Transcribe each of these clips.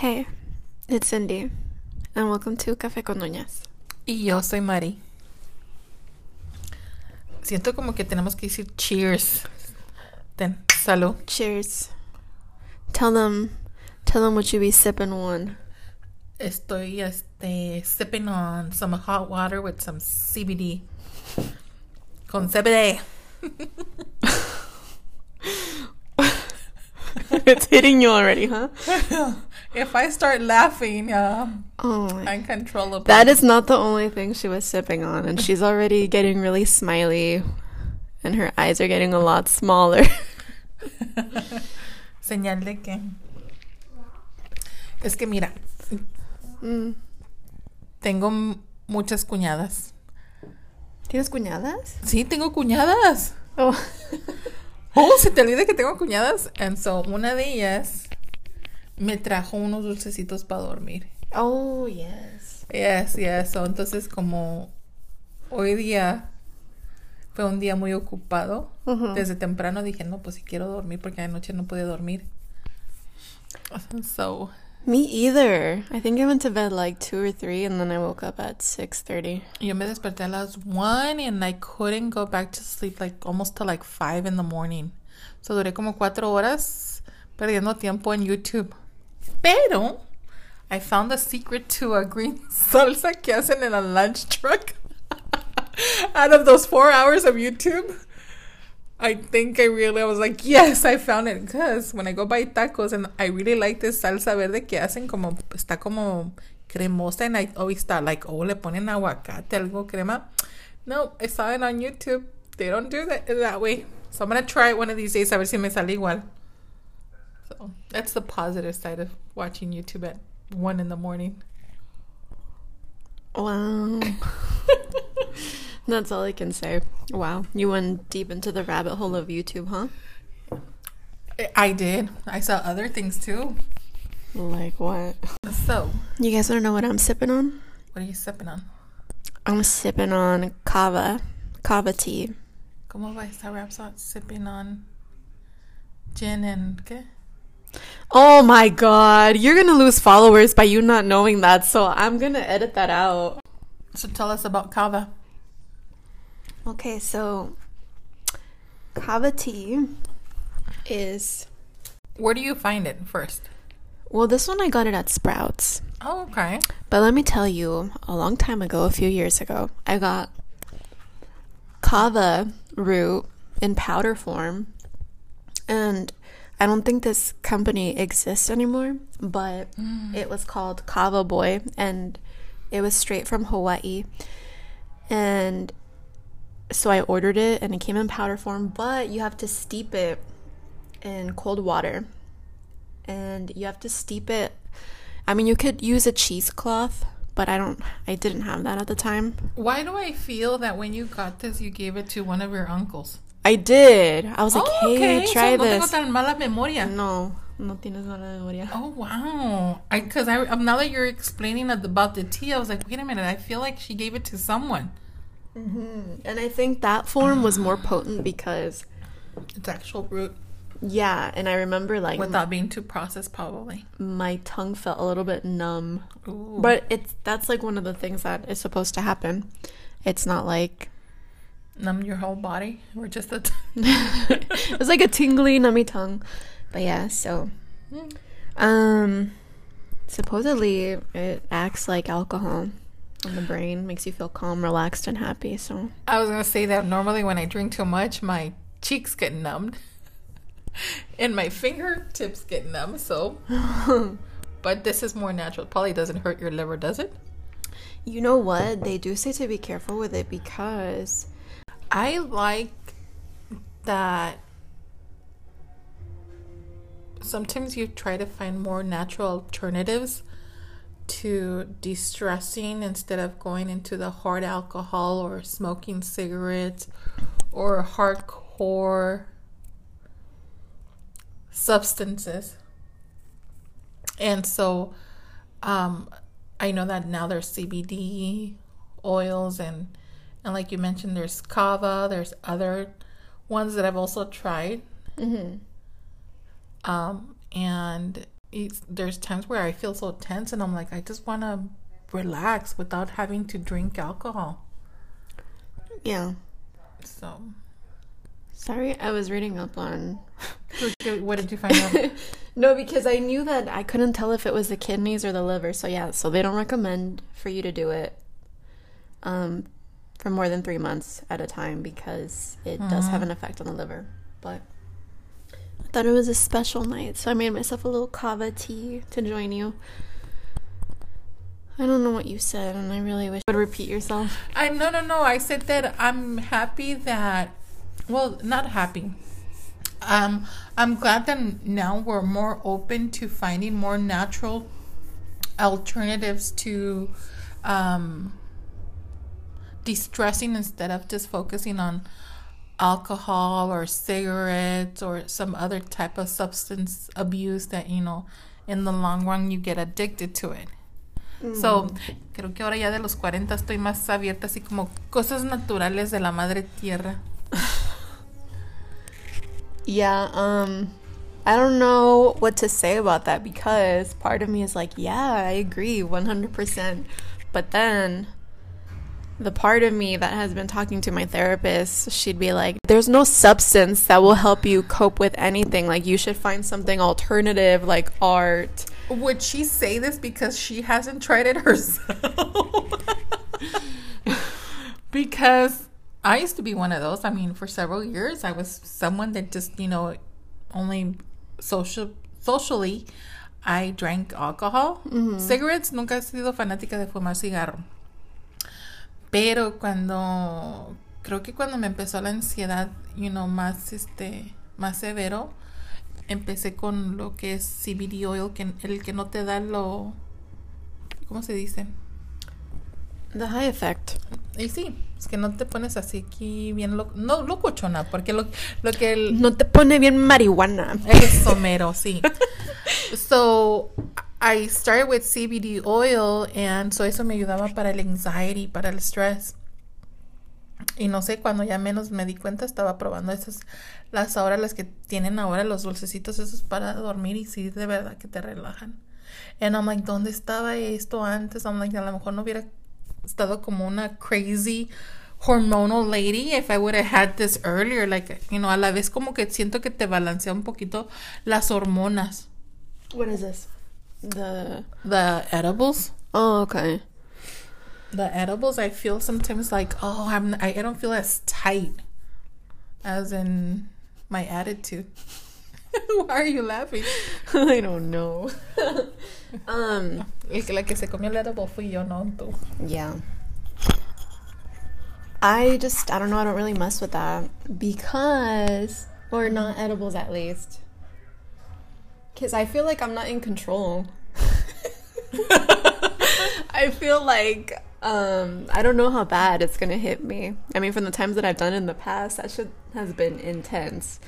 Hey, it's Cindy, and welcome to Café con Doñas. Y yo soy Mari. Siento como que tenemos que decir cheers. Ten, salud. Cheers. Tell them, tell them what you be sipping on. Estoy este, sipping on some hot water with some CBD. Con CBD. it's hitting you already, huh? if I start laughing, uh, Oh uncontrollable. That is not the only thing she was sipping on, and she's already getting really smiley, and her eyes are getting a lot smaller. Señal de que. Es que mira, Mm. tengo muchas cuñadas. ¿Tienes cuñadas? Sí, tengo cuñadas. Oh. Oh, se te olvida que tengo cuñadas. And so, una de ellas me trajo unos dulcecitos para dormir. Oh, yes. Yes, yes. So, entonces, como hoy día fue un día muy ocupado, desde temprano dije, no, pues si quiero dormir porque anoche no pude dormir. So, Me either. I think I went to bed like 2 or 3, and then I woke up at 6.30. yo me desperté a las 1 and I couldn't go back to sleep like almost till like 5 in the morning. So, duré como cuatro horas perdiendo tiempo en YouTube. Pero, I found the secret to a green salsa que hacen en a lunch truck. Out of those four hours of YouTube, I think I really I was like, yes, I found it. Because when I go buy tacos and I really like this salsa verde que hacen como, está como cremosa and I oh, always thought like, oh, le ponen aguacate, algo crema. No, I saw it on YouTube. They don't do that that way. So I'm gonna try it one of these days a ver si me sale igual. So that's the positive side of watching YouTube at one in the morning. Wow. That's all I can say. Wow. You went deep into the rabbit hole of YouTube, huh? I did. I saw other things too. Like what? So, You guys want to know what I'm sipping on? what are you sipping on? I'm sipping on kava. Kava tea. ¿Cómo va esta rap song? Sipping on gin and ¿qué? Oh my god. You're going to lose followers by you not knowing that, so I'm going to edit that out. So tell us about kava. Okay, so kava tea is. Where do you find it first? Well, this one I got it at Sprouts. Oh, okay. But let me tell you, a long time ago, a few years ago, I got kava root in powder form. And I don't think this company exists anymore, but mm. it was called Kava Boy and it was straight from Hawaii. And so I ordered it and it came in powder form, but you have to steep it in cold water. And you have to steep it I mean, you could use a cheesecloth, but I don't. I didn't have that at the time. Why do I feel that when you got this, you gave it to one of your uncles? I did. I was like, oh, "Hey, okay. try so no this." tengo tan mala memoria. No, no tienes mala memoria. Oh wow! I because I um, now that you're explaining about the tea, I was like, wait a minute. I feel like she gave it to someone. And I think that form was more potent because, It's actual root yeah. And I remember like without being too processed, probably. my tongue felt a little bit numb, Ooh. but it's that's like one of the things that is supposed to happen. It's not like numb your whole body, or just the. it's like a tingly, nummy tongue. But yeah, so um supposedly it acts like alcohol on the brain, makes you feel calm, relaxed and happy. So I was gonna say that normally when I drink too much, my cheeks get numbed, and my fingertips get numb. So, but this is more natural. Probably doesn't hurt your liver, does it? you know what? They do say to be careful with it because I like that sometimes you try to find more natural alternatives to de stressing instead of going into the hard alcohol or smoking cigarettes or hardcore substances. And so um, I know that now there's CBD oils and and like you mentioned, there's kava. There's other ones that I've also tried. Um, and it's, there's times where I feel so tense and I'm like, I just want to relax without having to drink alcohol. Yeah. So, Sorry, I was reading up on. what did you find out? no, because I knew that I couldn't tell if it was the kidneys or the liver. So yeah, so they don't recommend for you to do it um, for more than three months at a time because it does have an effect on the liver. But I thought it was a special night, so I made myself a little kava tea to join you. I don't know what you said, and I really wish you would repeat yourself. I no no no. I said that I'm happy that well, not happy. Um I'm glad that now we're more open to finding more natural alternatives to um de-stressing instead of just focusing on alcohol or cigarettes or some other type of substance abuse that you know in the long run you get addicted to it. So, creo que ahora ya de los 40 estoy más abierta así como cosas naturales de la madre tierra. Yeah, um I don't know what to say about that because part of me is like, yeah, I agree 100%. But then the part of me that has been talking to my therapist, she'd be like, there's no substance that will help you cope with anything. Like you should find something alternative like art. Would she say this because she hasn't tried it herself? because I used to be one of those. I mean, for several years, I was someone that just, you know, only social socially I drank alcohol. Mm-hmm. Cigarettes, nunca he sido fanática de fumar cigarro. Pero cuando creo que cuando me empezó la ansiedad, you know, más este más severo, empecé con lo que es CBD oil, que el que no te da lo ¿cómo se dice? The high effect. Y sí, es que no te pones así aquí bien lo, no locochona, porque lo, lo que el, No te pone bien marihuana. Eso mero, sí. So, I started with CBD oil and so eso me ayudaba para el anxiety, para el stress. Y no sé, cuando ya menos me di cuenta estaba probando esas, las ahora las que tienen ahora los dulcecitos esos para dormir y sí, de verdad que te relajan. And I'm like, ¿dónde estaba esto antes? I'm like, a lo mejor no hubiera estado como una crazy hormonal lady if I would have had this earlier. Like, you know, a la vez como que siento que te balancea un poquito las hormonas. What is this? The The edibles. Oh, okay. The edibles, I feel sometimes like, oh, I'm, I, I don't feel as tight as in my attitude. Why are you laughing? I don't know. um, El que la que se comió el edible fui yo, no tú. yeah. I just I don't know, I don't really mess with that because or not edibles at least. Cuz I feel like I'm not in control. I feel like um I don't know how bad it's going to hit me. I mean from the times that I've done in the past, that shit has been intense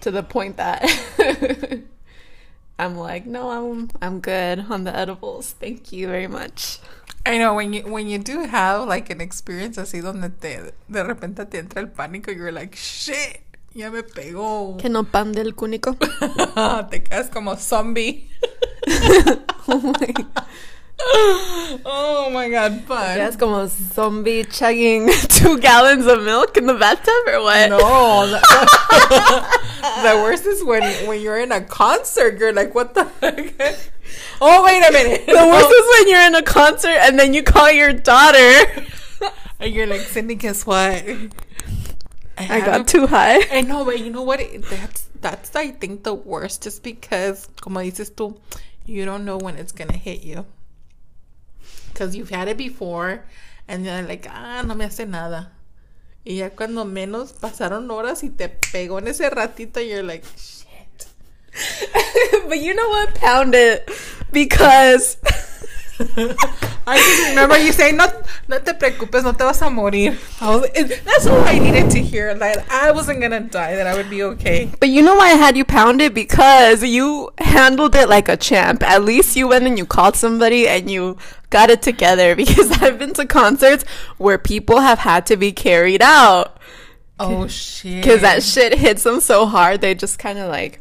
to the point that I'm like, no, I'm I'm good on the edibles. Thank you very much. I know when you when you do have like an experience así donde te de repente te entra el pánico, you're like shit, ya me pegó. Que no pan del cúnico. te quedas como zombie. oh my oh my god, fun. That's como zombie chugging two gallons of milk in the bathtub or what? No, the, the worst is when when you're in a concert. You're like, what the heck? Oh wait a minute. The worst is when you're in a concert and then you call your daughter. And you're like, Cindy, guess what? I haven't- got too high. I know, but you know what? That's that's I think the worst, just because, como dices tú, you don't know when it's gonna hit you, because you've had it before, and you're like, ah, no me hace nada. Y ya cuando menos pasaron horas y te pegó en ese ratito, you're like, shit. but you know what? Pound it because I just remember you saying, no, no te preocupes, no te vas a morir. I was, it- that's all I needed to hear. That I wasn't gonna die. That I would be okay. But you know why I had you pounded? Because you handled it like a champ. At least you went and you called somebody and you got it together. Because I've been to concerts where people have had to be carried out. Oh shit. Because that shit hits them so hard, they just kind of like.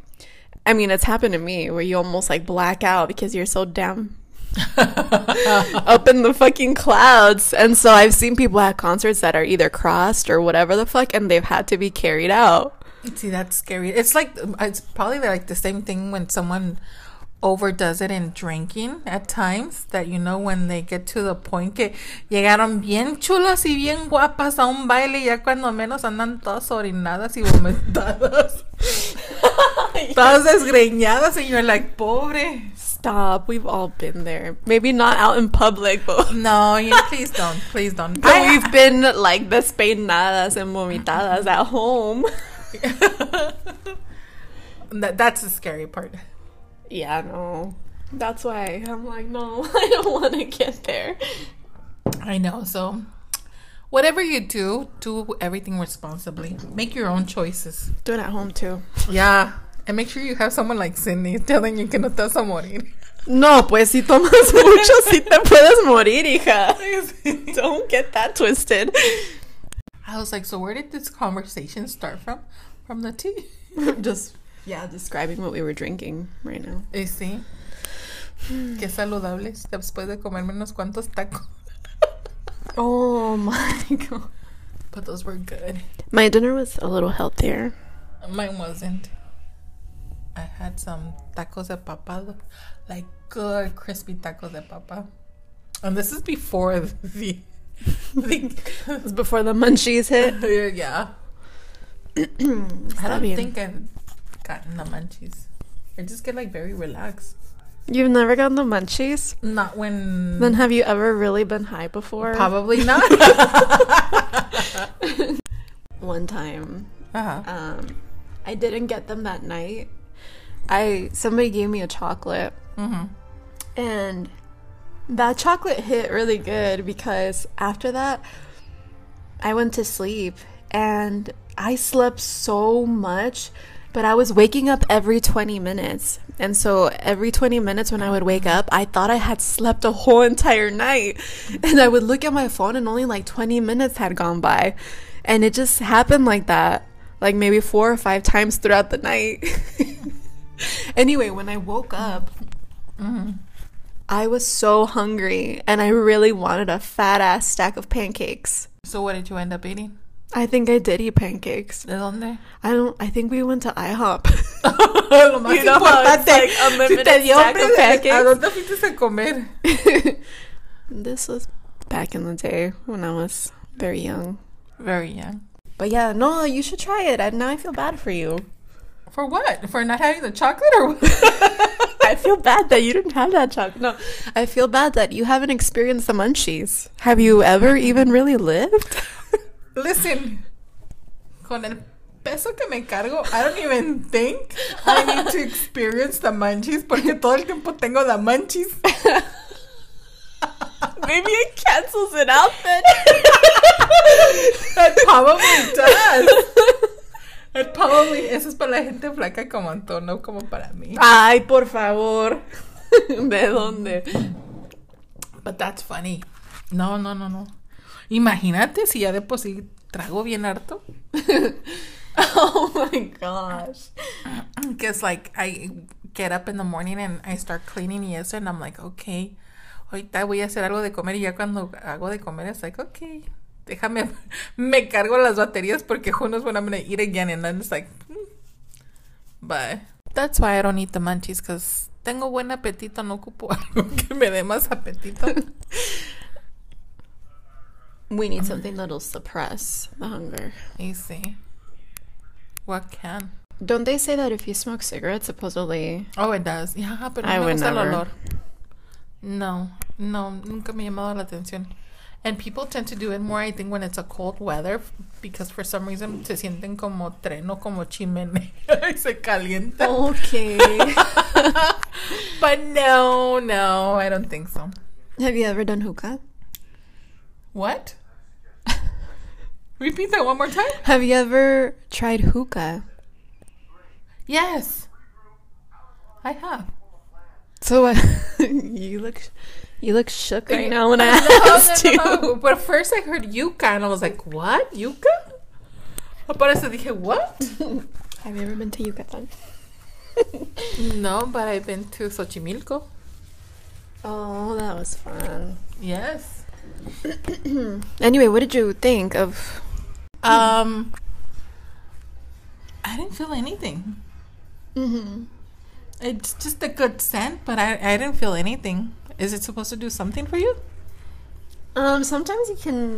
I mean, it's happened to me where you almost like black out because you're so damn up in the fucking clouds. And so I've seen people at concerts that are either crossed or whatever the fuck, and they've had to be carried out. See, that's scary. It's like it's probably like the same thing when someone overdoes it in drinking at times that you know when they get to the point que llegaron bien chulas y bien guapas a un baile y ya cuando menos andan todas orinadas y vomitadas todas desgreñadas and you're like pobre Stop. We've all been there. Maybe not out in public, but no you please don't please don't but we've been like the despeinadas and vomitadas at home. that, that's the scary part Yeah, no. That's why I'm like, no, I don't want to get there. I know. So, whatever you do, do everything responsibly. Make your own choices. Do it at home too. Yeah. And make sure you have someone like Cindy telling you que no te vas a morir. No, pues si tomas mucho, si te puedes morir, hija. Don't get that twisted. I was like, so where did this conversation start from? From the tea? Just, yeah, describing what we were drinking right now. Y sí. Qué saludables después de comerme unos cuantos tacos. Oh my god. But those were good. My dinner was a little healthier. Mine wasn't. I had some tacos de papa, like good crispy tacos de papa. And this is before the. the It was before the munchies hit. yeah. I don't think I've gotten the munchies. I just get like very relaxed. You've never gotten the munchies? Not when. Then have you ever really been high before? Probably not. One time, uh-huh. um, I didn't get them that night. I somebody gave me a chocolate, hmm and that chocolate hit really good because after that, I went to sleep and I slept so much, but I was waking up every 20 minutes. And so every 20 minutes when I would wake up, I thought I had slept a whole entire night. And I would look at my phone and only like 20 minutes had gone by. And it just happened like that, like maybe four or five times throughout the night. anyway, when I woke up, mm, I was so hungry and I really wanted a fat ass stack of pancakes. So what did you end up eating? I think I did eat pancakes. ¿De dónde? I don't. I think we went to IHOP. Lo más You know importante. like si unlimited te stack of pancakes? ¿a dónde fuiste a comer? this was back in the day when I was very young. Very young. But yeah, no, you should try it. And now I feel bad for you. For what? For not having the chocolate or what? I feel bad that you didn't have that chocolate. No, I feel bad that you haven't experienced the munchies. Have you ever even really lived? Listen, con el peso que me cargo, I don't even think I need to experience the munchies porque todo el tiempo tengo the munchies. Maybe it cancels it out then. It probably does. It probably, eso es para la gente flaca como Antonio, no como para mí. Ay, por favor. ¿De dónde? But that's funny. No, no, no, no. Imagínate si ya de por sí trago bien harto. Oh my gosh. Because like I get up in the morning and I start cleaning y eso and I'm like, okay, ahorita voy a hacer algo de comer y ya cuando hago de comer es like, okay, déjame, me cargo las baterías porque who knows when I'm gonna eat again and then it's like, hmm. but that's why I don't eat the munchies because tengo buen apetito, no ocupo algo que me dé más apetito. We need something that'll suppress the hunger. y sí. What can? Don't they say that if you smoke cigarettes, supposedly Oh, it does. Yeah, pero I no me would gusta el never. olor. No, no, nunca me ha llamado la atención. And people tend to do it more, I think, when it's a cold weather, because for some reason se sienten como tren o como chimenea y se calienta. Okay. But no, no, I don't think so. Have you ever done hookah? What? Repeat that one more time. Have you ever tried hookah? Yes, I have. So uh, you look you look shook right now when I No, asked no, you. no. But first I heard yuca and I was like, what? Yuca? Por eso dije, what? Have you ever been to Yucatan? no, but I've been to Xochimilco. Oh, that was fun. Yes. Anyway, what did you think of? Um, I didn't feel anything. Mm-hmm. It's just a good scent, but I, I didn't feel anything. Is it supposed to do something for you? Um, sometimes you can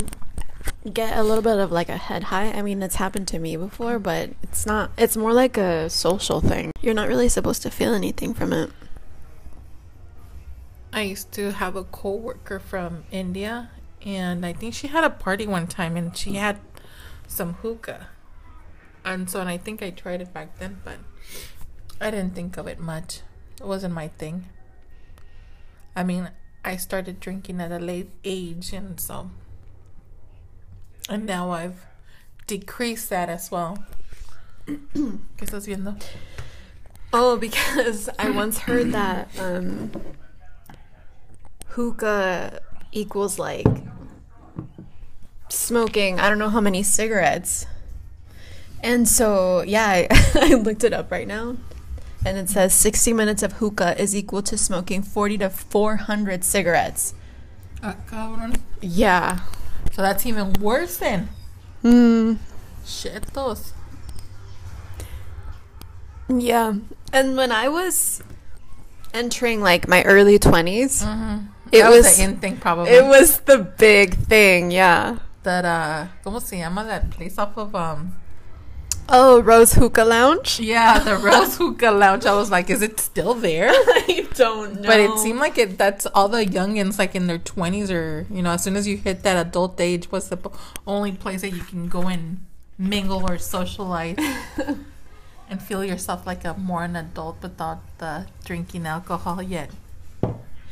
get a little bit of like a head high. I mean, it's happened to me before, but it's not. It's more like a social thing. You're not really supposed to feel anything from it. I used to have a coworker from India, and I think she had a party one time, and she had some hookah, and so and I think I tried it back then, but I didn't think of it much. It wasn't my thing. I mean, I started drinking at a late age, and so and now I've decreased that as well. ¿Qué estás viendo? Oh, because I once heard that um, hookah equals like smoking. I don't know how many cigarettes. And so, yeah, I, I looked it up right now. And it says 60 minutes of hookah is equal to smoking 40 to 400 cigarettes. Ah, cabrón. Yeah. So that's even worse. Hmm. Shitos. Yeah. And when I was entering like my early 20s, Mm-hmm. It was, was- the in thing probably. it was the big thing. Yeah. that uh, ¿cómo se llama that place off of um? Oh, Rose Hookah Lounge? Yeah, the Rose Hookah Lounge. I was like, is it still there? I don't know. But it seemed like it. That's all the youngins, like in their twenties, or you know, as soon as you hit that adult age, was the only place that you can go and mingle or socialize and feel yourself like a more an adult without the drinking alcohol yet.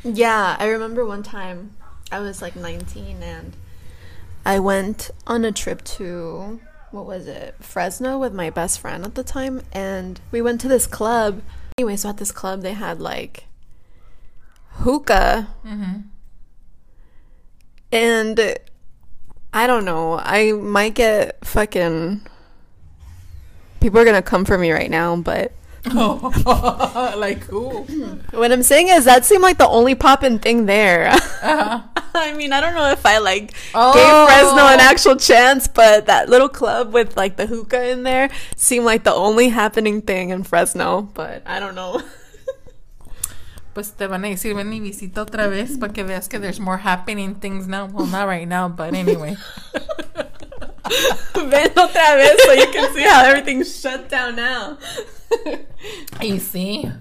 Yeah, I remember one time I was like 19 and I went on a trip to what was it? Fresno with my best friend at the time and we went to this club. Anyway, so at this club they had like hookah Mm-hmm. and I don't know. I might get fucking people are going to come for me right now, but like who? what I'm saying is that seemed like the only poppin' thing there. Uh-huh. I mean, I don't know if I like Oh. gave Fresno an actual chance, but that little club with like the hookah in there seemed like the only happening thing in Fresno. But I don't know. Pues te van a decir, ven y visita otra vez para que veas que there's more happening things now. Well, not right now, but anyway. Ven otra vez so you can see how everything's shut down now. you see.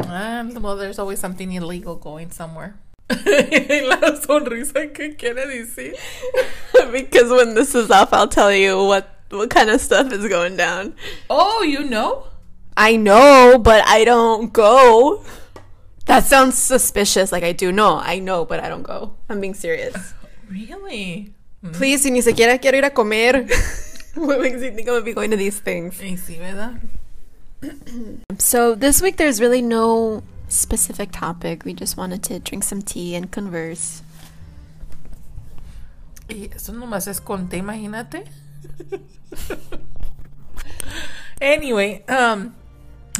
And, well, there's always something illegal going somewhere. La sonrisa que quiere decir. because when this is off, I'll tell you what what kind of stuff is going down. Oh, you know? I know, but I don't go. That sounds suspicious. Like I do know, I know, but I don't go. I'm being serious. Really? Mm. Please, si ni siquiera quiero ir a comer. what makes you think I would be going to these things? Sí, ¿verdad? So this week there's really no specific topic. We just wanted to drink some tea and converse. Y eso nomás es con té, imagínate. anyway, um,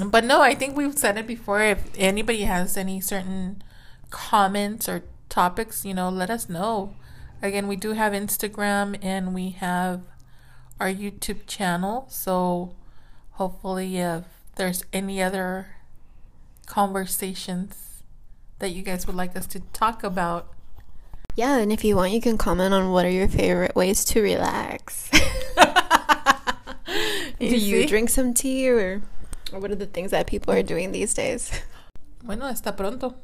but no, I think we've said it before. If anybody has any certain comments or topics, you know, let us know. Again, we do have Instagram and we have our YouTube channel. So hopefully, if there's any other conversations that you guys would like us to talk about, Yeah, and if you want, you can comment on what are your favorite ways to relax. Do you drink some tea or, or what are the things that people are doing these days? Bueno, hasta pronto.